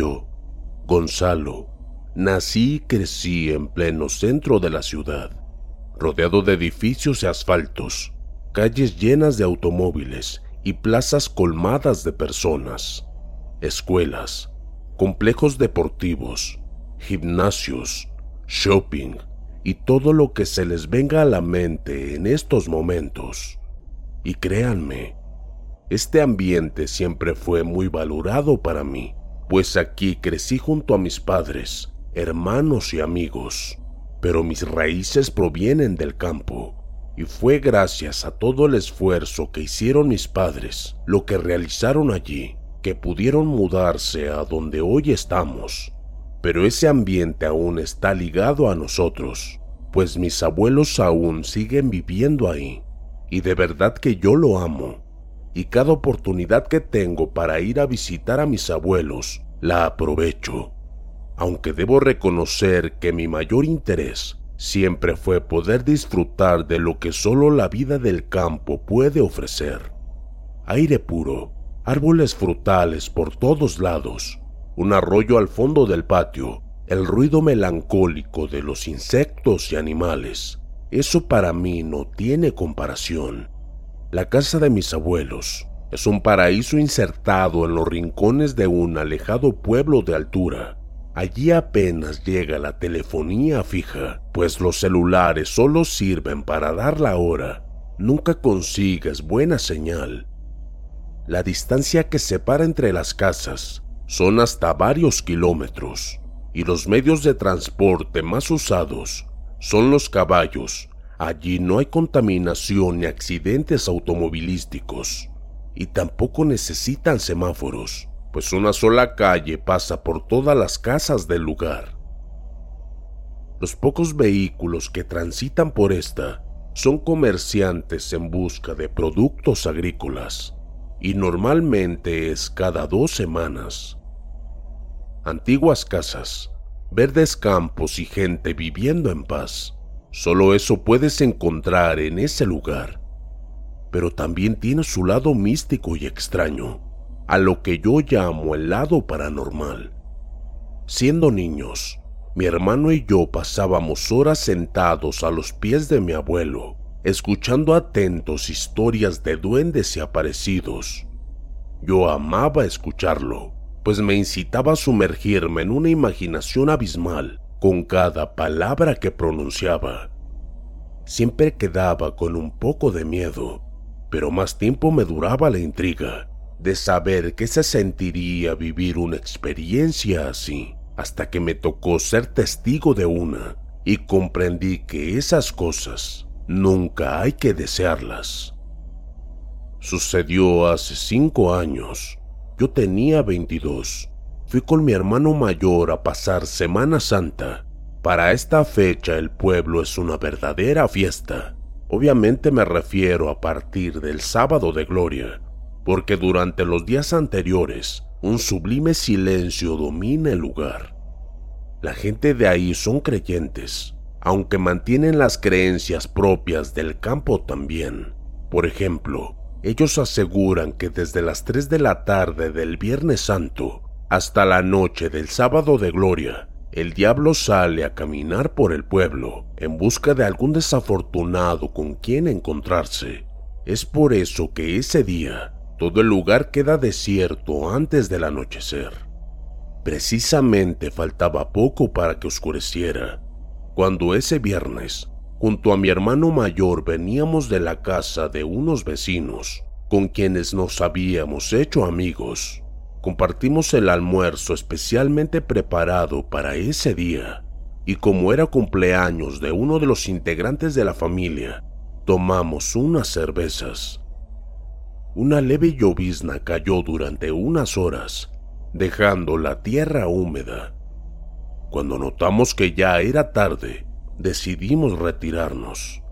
Yo, Gonzalo, nací y crecí en pleno centro de la ciudad, rodeado de edificios y asfaltos, calles llenas de automóviles y plazas colmadas de personas, escuelas, complejos deportivos, gimnasios, shopping y todo lo que se les venga a la mente en estos momentos. Y créanme, este ambiente siempre fue muy valorado para mí, pues aquí crecí junto a mis padres, hermanos y amigos, pero mis raíces provienen del campo, y fue gracias a todo el esfuerzo que hicieron mis padres, lo que realizaron allí, que pudieron mudarse a donde hoy estamos. Pero ese ambiente aún está ligado a nosotros, pues mis abuelos aún siguen viviendo ahí, y de verdad que yo lo amo, y cada oportunidad que tengo para ir a visitar a mis abuelos, la aprovecho, aunque debo reconocer que mi mayor interés siempre fue poder disfrutar de lo que solo la vida del campo puede ofrecer. Aire puro, árboles frutales por todos lados, un arroyo al fondo del patio, el ruido melancólico de los insectos y animales. Eso para mí no tiene comparación. La casa de mis abuelos es un paraíso insertado en los rincones de un alejado pueblo de altura. Allí apenas llega la telefonía fija, pues los celulares solo sirven para dar la hora. Nunca consigues buena señal. La distancia que separa entre las casas son hasta varios kilómetros y los medios de transporte más usados son los caballos. Allí no hay contaminación ni accidentes automovilísticos y tampoco necesitan semáforos, pues una sola calle pasa por todas las casas del lugar. Los pocos vehículos que transitan por esta son comerciantes en busca de productos agrícolas y normalmente es cada dos semanas. Antiguas casas, verdes campos y gente viviendo en paz. Solo eso puedes encontrar en ese lugar. Pero también tiene su lado místico y extraño, a lo que yo llamo el lado paranormal. Siendo niños, mi hermano y yo pasábamos horas sentados a los pies de mi abuelo, escuchando atentos historias de duendes y aparecidos. Yo amaba escucharlo, pues me incitaba a sumergirme en una imaginación abismal con cada palabra que pronunciaba. Siempre quedaba con un poco de miedo, pero más tiempo me duraba la intriga de saber qué se sentiría vivir una experiencia así, hasta que me tocó ser testigo de una y comprendí que esas cosas nunca hay que desearlas. Sucedió hace cinco años. Yo tenía 22. Fui con mi hermano mayor a pasar Semana Santa. Para esta fecha el pueblo es una verdadera fiesta. Obviamente me refiero a partir del sábado de gloria, porque durante los días anteriores un sublime silencio domina el lugar. La gente de ahí son creyentes, aunque mantienen las creencias propias del campo también. Por ejemplo, ellos aseguran que desde las 3 de la tarde del Viernes Santo hasta la noche del sábado de gloria, el diablo sale a caminar por el pueblo en busca de algún desafortunado con quien encontrarse. Es por eso que ese día todo el lugar queda desierto antes del anochecer. Precisamente faltaba poco para que oscureciera cuando ese viernes, junto a mi hermano mayor, veníamos de la casa de unos vecinos, con quienes nos habíamos hecho amigos. Compartimos el almuerzo especialmente preparado para ese día, y como era cumpleaños de uno de los integrantes de la familia, tomamos unas cervezas. Una leve llovizna cayó durante unas horas, dejando la tierra húmeda cuando notamos que ya era tarde, decidimos retirarnos.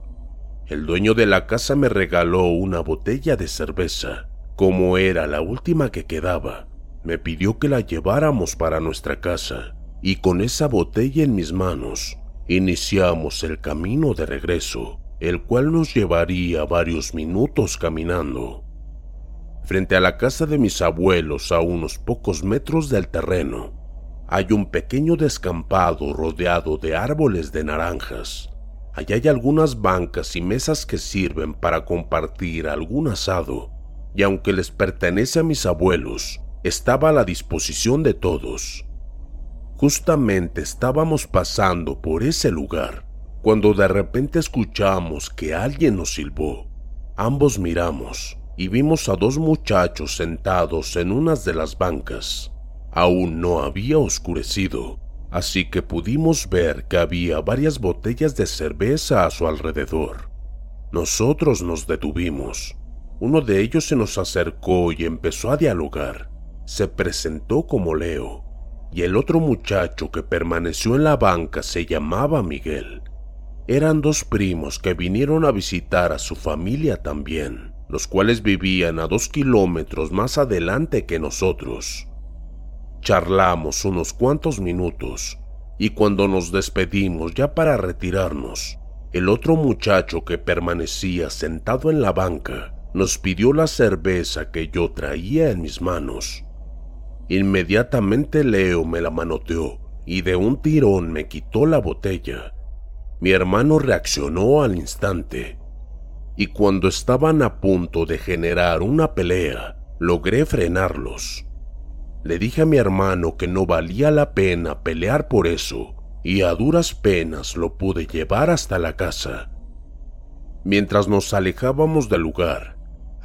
El dueño de la casa me regaló una botella de cerveza. Como era la última que quedaba, me pidió que la lleváramos para nuestra casa y con esa botella en mis manos iniciamos el camino de regreso, el cual nos llevaría varios minutos caminando. Frente a la casa de mis abuelos, a unos pocos metros del terreno, hay un pequeño descampado rodeado de árboles de naranjas. Allá hay algunas bancas y mesas que sirven para compartir algún asado, y aunque les pertenece a mis abuelos, estaba a la disposición de todos. Justamente estábamos pasando por ese lugar cuando de repente escuchamos que alguien nos silbó. Ambos miramos y vimos a dos muchachos sentados en unas de las bancas. Aún no había oscurecido, así que pudimos ver que había varias botellas de cerveza a su alrededor. Nosotros nos detuvimos. Uno de ellos se nos acercó y empezó a dialogar. Se presentó como Leo, y el otro muchacho que permaneció en la banca se llamaba Miguel. Eran dos primos que vinieron a visitar a su familia también, los cuales vivían a dos kilómetros más adelante que nosotros. Charlamos unos cuantos minutos y cuando nos despedimos ya para retirarnos, el otro muchacho que permanecía sentado en la banca nos pidió la cerveza que yo traía en mis manos. Inmediatamente Leo me la manoteó y de un tirón me quitó la botella. Mi hermano reaccionó al instante y cuando estaban a punto de generar una pelea, logré frenarlos. Le dije a mi hermano que no valía la pena pelear por eso y a duras penas lo pude llevar hasta la casa. Mientras nos alejábamos del lugar,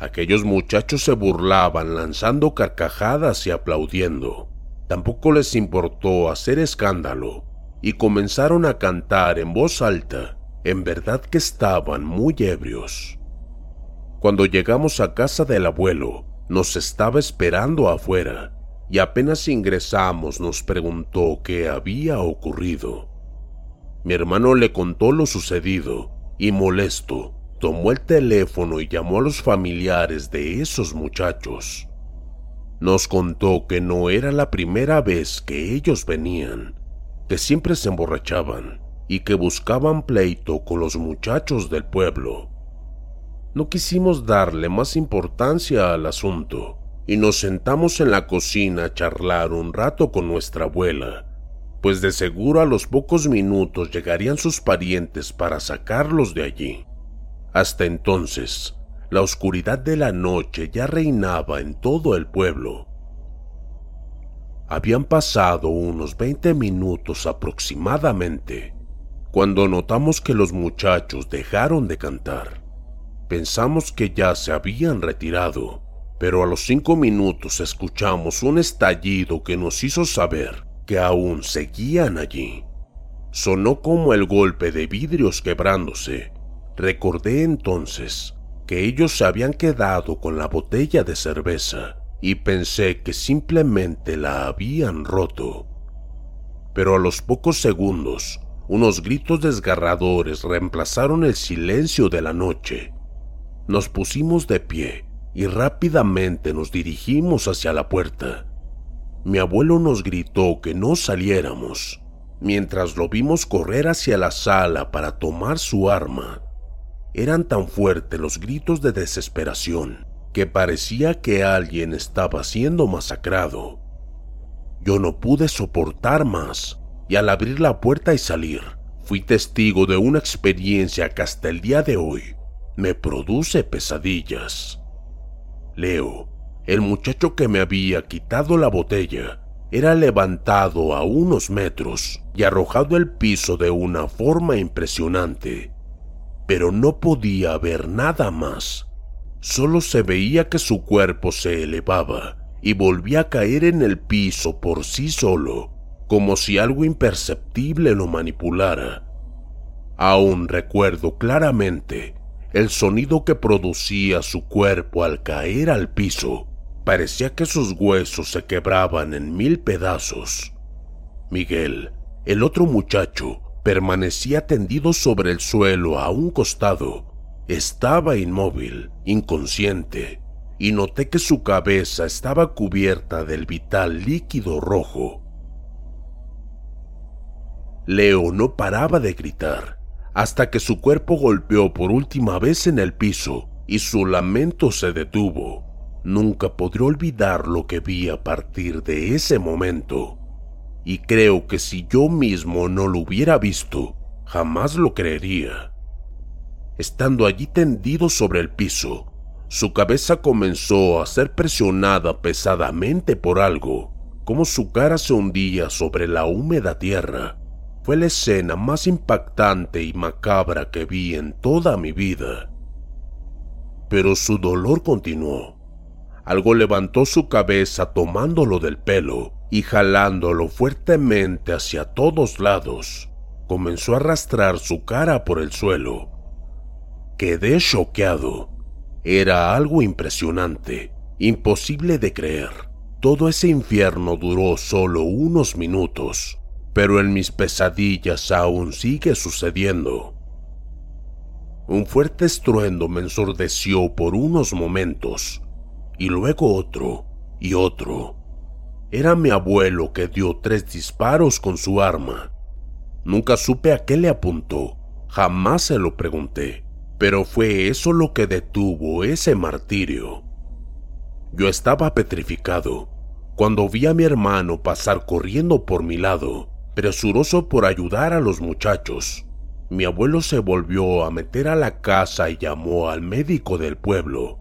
Aquellos muchachos se burlaban lanzando carcajadas y aplaudiendo. Tampoco les importó hacer escándalo y comenzaron a cantar en voz alta. En verdad que estaban muy ebrios. Cuando llegamos a casa del abuelo, nos estaba esperando afuera y apenas ingresamos nos preguntó qué había ocurrido. Mi hermano le contó lo sucedido y molesto tomó el teléfono y llamó a los familiares de esos muchachos. Nos contó que no era la primera vez que ellos venían, que siempre se emborrachaban y que buscaban pleito con los muchachos del pueblo. No quisimos darle más importancia al asunto y nos sentamos en la cocina a charlar un rato con nuestra abuela, pues de seguro a los pocos minutos llegarían sus parientes para sacarlos de allí. Hasta entonces, la oscuridad de la noche ya reinaba en todo el pueblo. Habían pasado unos 20 minutos aproximadamente cuando notamos que los muchachos dejaron de cantar. Pensamos que ya se habían retirado, pero a los cinco minutos escuchamos un estallido que nos hizo saber que aún seguían allí. Sonó como el golpe de vidrios quebrándose Recordé entonces que ellos se habían quedado con la botella de cerveza y pensé que simplemente la habían roto. Pero a los pocos segundos, unos gritos desgarradores reemplazaron el silencio de la noche. Nos pusimos de pie y rápidamente nos dirigimos hacia la puerta. Mi abuelo nos gritó que no saliéramos, mientras lo vimos correr hacia la sala para tomar su arma. Eran tan fuertes los gritos de desesperación que parecía que alguien estaba siendo masacrado. Yo no pude soportar más y al abrir la puerta y salir, fui testigo de una experiencia que hasta el día de hoy me produce pesadillas. Leo, el muchacho que me había quitado la botella, era levantado a unos metros y arrojado al piso de una forma impresionante pero no podía ver nada más. Solo se veía que su cuerpo se elevaba y volvía a caer en el piso por sí solo, como si algo imperceptible lo manipulara. Aún recuerdo claramente el sonido que producía su cuerpo al caer al piso. Parecía que sus huesos se quebraban en mil pedazos. Miguel, el otro muchacho, permanecía tendido sobre el suelo a un costado. Estaba inmóvil, inconsciente, y noté que su cabeza estaba cubierta del vital líquido rojo. Leo no paraba de gritar hasta que su cuerpo golpeó por última vez en el piso y su lamento se detuvo. Nunca podré olvidar lo que vi a partir de ese momento. Y creo que si yo mismo no lo hubiera visto, jamás lo creería. Estando allí tendido sobre el piso, su cabeza comenzó a ser presionada pesadamente por algo, como su cara se hundía sobre la húmeda tierra. Fue la escena más impactante y macabra que vi en toda mi vida. Pero su dolor continuó. Algo levantó su cabeza tomándolo del pelo y jalándolo fuertemente hacia todos lados. Comenzó a arrastrar su cara por el suelo. Quedé choqueado. Era algo impresionante, imposible de creer. Todo ese infierno duró solo unos minutos, pero en mis pesadillas aún sigue sucediendo. Un fuerte estruendo me ensordeció por unos momentos, y luego otro y otro. Era mi abuelo que dio tres disparos con su arma. Nunca supe a qué le apuntó, jamás se lo pregunté pero fue eso lo que detuvo ese martirio. Yo estaba petrificado cuando vi a mi hermano pasar corriendo por mi lado, presuroso por ayudar a los muchachos. Mi abuelo se volvió a meter a la casa y llamó al médico del pueblo.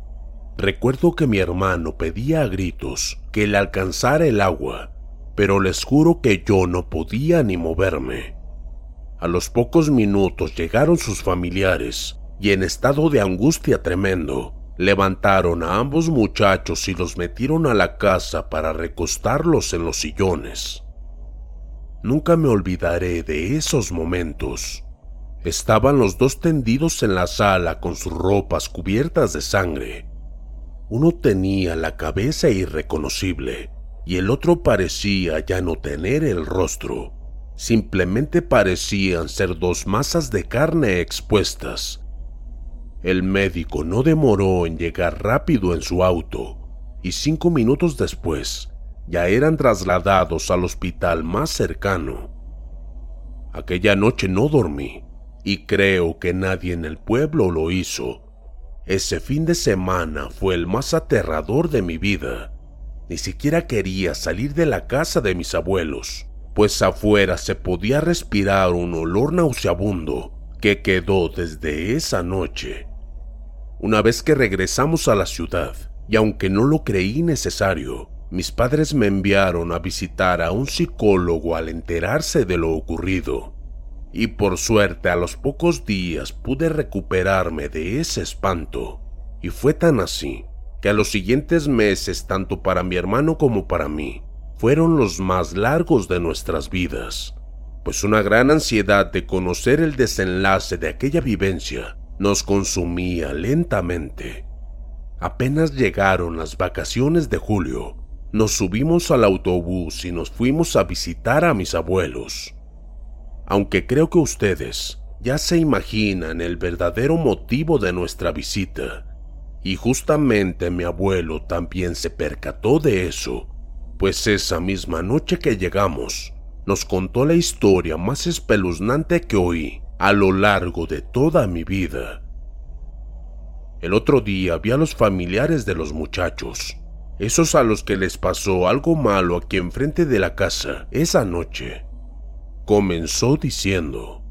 Recuerdo que mi hermano pedía a gritos que le alcanzara el agua, pero les juro que yo no podía ni moverme. A los pocos minutos llegaron sus familiares y en estado de angustia tremendo, levantaron a ambos muchachos y los metieron a la casa para recostarlos en los sillones. Nunca me olvidaré de esos momentos. Estaban los dos tendidos en la sala con sus ropas cubiertas de sangre. Uno tenía la cabeza irreconocible y el otro parecía ya no tener el rostro. Simplemente parecían ser dos masas de carne expuestas el médico no demoró en llegar rápido en su auto y cinco minutos después ya eran trasladados al hospital más cercano. Aquella noche no dormí y creo que nadie en el pueblo lo hizo. Ese fin de semana fue el más aterrador de mi vida. Ni siquiera quería salir de la casa de mis abuelos, pues afuera se podía respirar un olor nauseabundo que quedó desde esa noche. Una vez que regresamos a la ciudad, y aunque no lo creí necesario, mis padres me enviaron a visitar a un psicólogo al enterarse de lo ocurrido. Y por suerte a los pocos días pude recuperarme de ese espanto. Y fue tan así que a los siguientes meses, tanto para mi hermano como para mí, fueron los más largos de nuestras vidas, pues una gran ansiedad de conocer el desenlace de aquella vivencia nos consumía lentamente. Apenas llegaron las vacaciones de julio, nos subimos al autobús y nos fuimos a visitar a mis abuelos. Aunque creo que ustedes ya se imaginan el verdadero motivo de nuestra visita, y justamente mi abuelo también se percató de eso, pues esa misma noche que llegamos, nos contó la historia más espeluznante que oí a lo largo de toda mi vida. El otro día vi a los familiares de los muchachos, esos a los que les pasó algo malo aquí enfrente de la casa esa noche. Comenzó diciendo,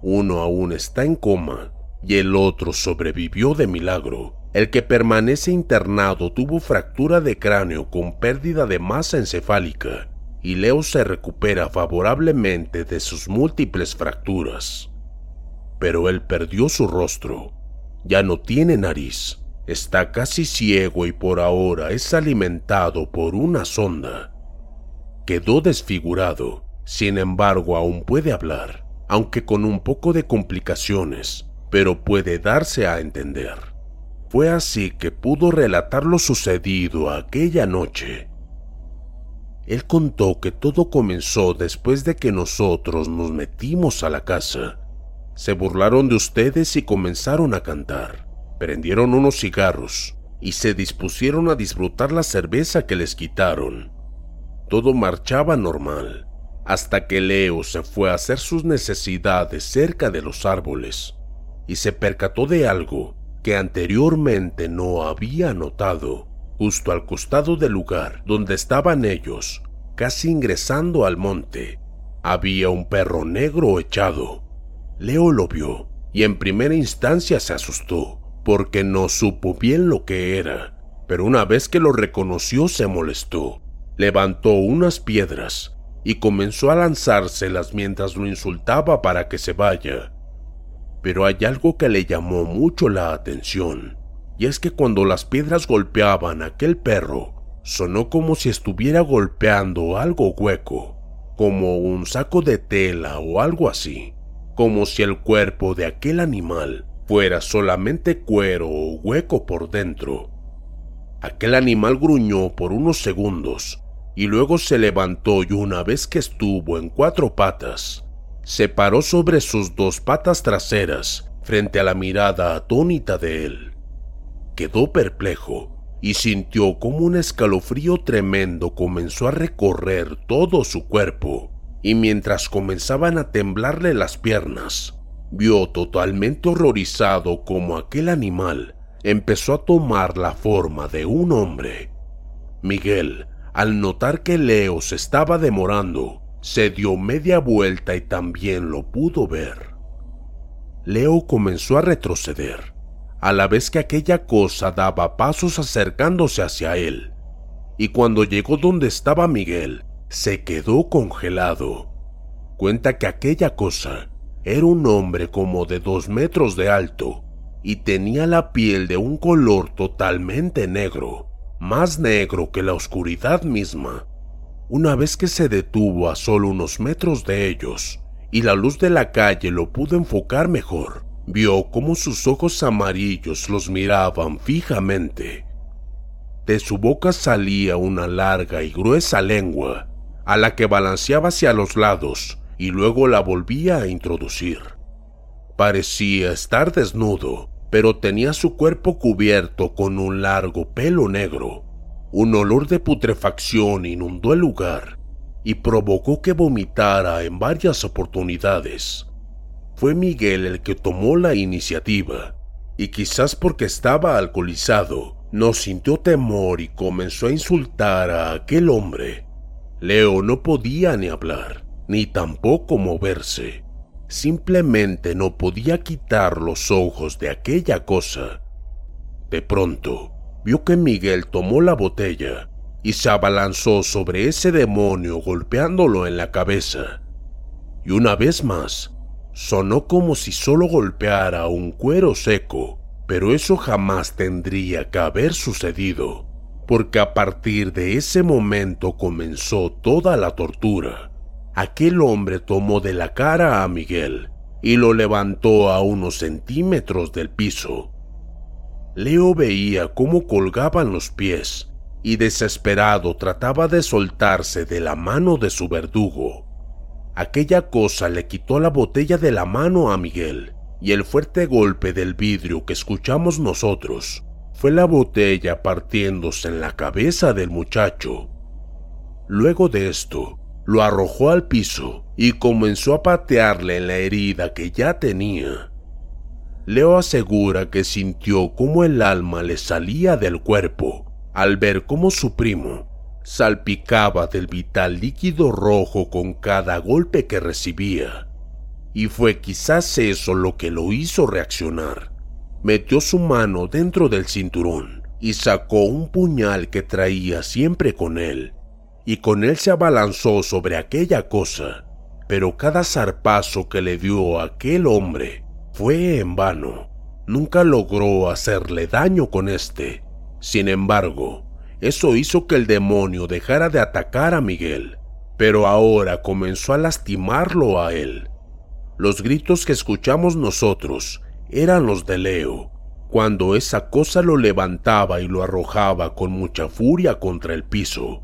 uno aún está en coma y el otro sobrevivió de milagro. El que permanece internado tuvo fractura de cráneo con pérdida de masa encefálica y Leo se recupera favorablemente de sus múltiples fracturas. Pero él perdió su rostro, ya no tiene nariz, está casi ciego y por ahora es alimentado por una sonda. Quedó desfigurado, sin embargo aún puede hablar, aunque con un poco de complicaciones, pero puede darse a entender. Fue así que pudo relatar lo sucedido aquella noche él contó que todo comenzó después de que nosotros nos metimos a la casa. Se burlaron de ustedes y comenzaron a cantar. Prendieron unos cigarros y se dispusieron a disfrutar la cerveza que les quitaron. Todo marchaba normal, hasta que Leo se fue a hacer sus necesidades cerca de los árboles y se percató de algo que anteriormente no había notado. Justo al costado del lugar donde estaban ellos, casi ingresando al monte, había un perro negro echado. Leo lo vio y en primera instancia se asustó porque no supo bien lo que era, pero una vez que lo reconoció se molestó. Levantó unas piedras y comenzó a lanzárselas mientras lo insultaba para que se vaya. Pero hay algo que le llamó mucho la atención, y es que cuando las piedras golpeaban a aquel perro, sonó como si estuviera golpeando algo hueco, como un saco de tela o algo así, como si el cuerpo de aquel animal fuera solamente cuero o hueco por dentro. Aquel animal gruñó por unos segundos y luego se levantó y una vez que estuvo en cuatro patas, se paró sobre sus dos patas traseras frente a la mirada atónita de él. Quedó perplejo y sintió como un escalofrío tremendo comenzó a recorrer todo su cuerpo, y mientras comenzaban a temblarle las piernas, vio totalmente horrorizado como aquel animal empezó a tomar la forma de un hombre. Miguel, al notar que Leo se estaba demorando, se dio media vuelta y también lo pudo ver. Leo comenzó a retroceder, a la vez que aquella cosa daba pasos acercándose hacia él, y cuando llegó donde estaba Miguel, se quedó congelado. Cuenta que aquella cosa era un hombre como de dos metros de alto y tenía la piel de un color totalmente negro, más negro que la oscuridad misma. Una vez que se detuvo a solo unos metros de ellos y la luz de la calle lo pudo enfocar mejor, vio cómo sus ojos amarillos los miraban fijamente. De su boca salía una larga y gruesa lengua, a la que balanceaba hacia los lados y luego la volvía a introducir. Parecía estar desnudo, pero tenía su cuerpo cubierto con un largo pelo negro. Un olor de putrefacción inundó el lugar y provocó que vomitara en varias oportunidades. Fue Miguel el que tomó la iniciativa, y quizás porque estaba alcoholizado, no sintió temor y comenzó a insultar a aquel hombre. Leo no podía ni hablar, ni tampoco moverse. Simplemente no podía quitar los ojos de aquella cosa. De pronto, vio que Miguel tomó la botella y se abalanzó sobre ese demonio golpeándolo en la cabeza. Y una vez más, Sonó como si solo golpeara un cuero seco, pero eso jamás tendría que haber sucedido, porque a partir de ese momento comenzó toda la tortura. Aquel hombre tomó de la cara a Miguel y lo levantó a unos centímetros del piso. Leo veía cómo colgaban los pies y desesperado trataba de soltarse de la mano de su verdugo. Aquella cosa le quitó la botella de la mano a Miguel, y el fuerte golpe del vidrio que escuchamos nosotros fue la botella partiéndose en la cabeza del muchacho. Luego de esto, lo arrojó al piso y comenzó a patearle la herida que ya tenía. Leo asegura que sintió cómo el alma le salía del cuerpo al ver cómo su primo salpicaba del vital líquido rojo con cada golpe que recibía. Y fue quizás eso lo que lo hizo reaccionar. Metió su mano dentro del cinturón y sacó un puñal que traía siempre con él, y con él se abalanzó sobre aquella cosa, pero cada zarpazo que le dio aquel hombre fue en vano. Nunca logró hacerle daño con este. Sin embargo, eso hizo que el demonio dejara de atacar a Miguel, pero ahora comenzó a lastimarlo a él. Los gritos que escuchamos nosotros eran los de Leo, cuando esa cosa lo levantaba y lo arrojaba con mucha furia contra el piso.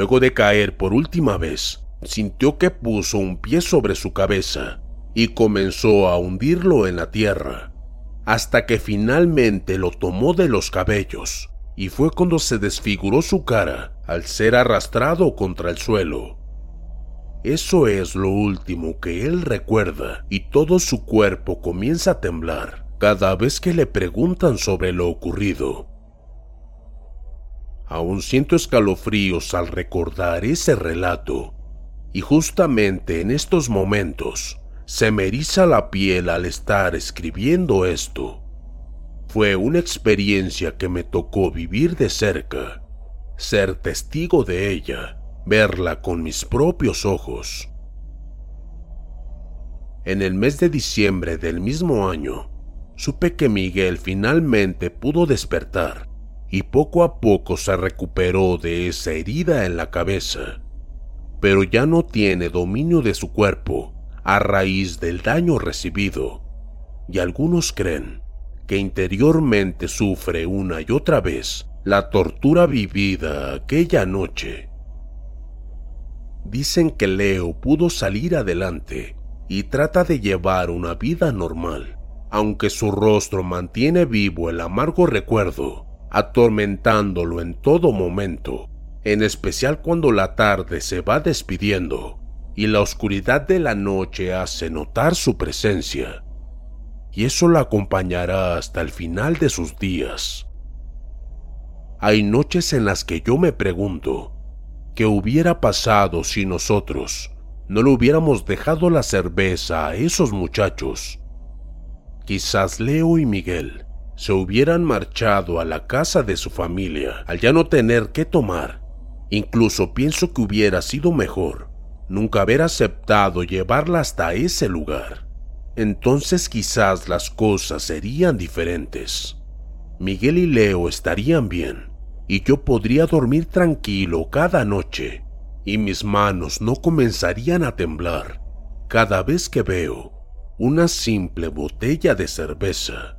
Luego de caer por última vez, sintió que puso un pie sobre su cabeza y comenzó a hundirlo en la tierra, hasta que finalmente lo tomó de los cabellos y fue cuando se desfiguró su cara al ser arrastrado contra el suelo. Eso es lo último que él recuerda y todo su cuerpo comienza a temblar cada vez que le preguntan sobre lo ocurrido. Aún siento escalofríos al recordar ese relato. Y justamente en estos momentos se me eriza la piel al estar escribiendo esto. Fue una experiencia que me tocó vivir de cerca, ser testigo de ella, verla con mis propios ojos. En el mes de diciembre del mismo año, supe que Miguel finalmente pudo despertar y poco a poco se recuperó de esa herida en la cabeza, pero ya no tiene dominio de su cuerpo a raíz del daño recibido, y algunos creen que interiormente sufre una y otra vez la tortura vivida aquella noche. Dicen que Leo pudo salir adelante y trata de llevar una vida normal, aunque su rostro mantiene vivo el amargo recuerdo atormentándolo en todo momento, en especial cuando la tarde se va despidiendo y la oscuridad de la noche hace notar su presencia. Y eso la acompañará hasta el final de sus días. Hay noches en las que yo me pregunto, ¿qué hubiera pasado si nosotros no le hubiéramos dejado la cerveza a esos muchachos? Quizás Leo y Miguel se hubieran marchado a la casa de su familia al ya no tener que tomar. Incluso pienso que hubiera sido mejor nunca haber aceptado llevarla hasta ese lugar. Entonces quizás las cosas serían diferentes. Miguel y Leo estarían bien y yo podría dormir tranquilo cada noche y mis manos no comenzarían a temblar cada vez que veo una simple botella de cerveza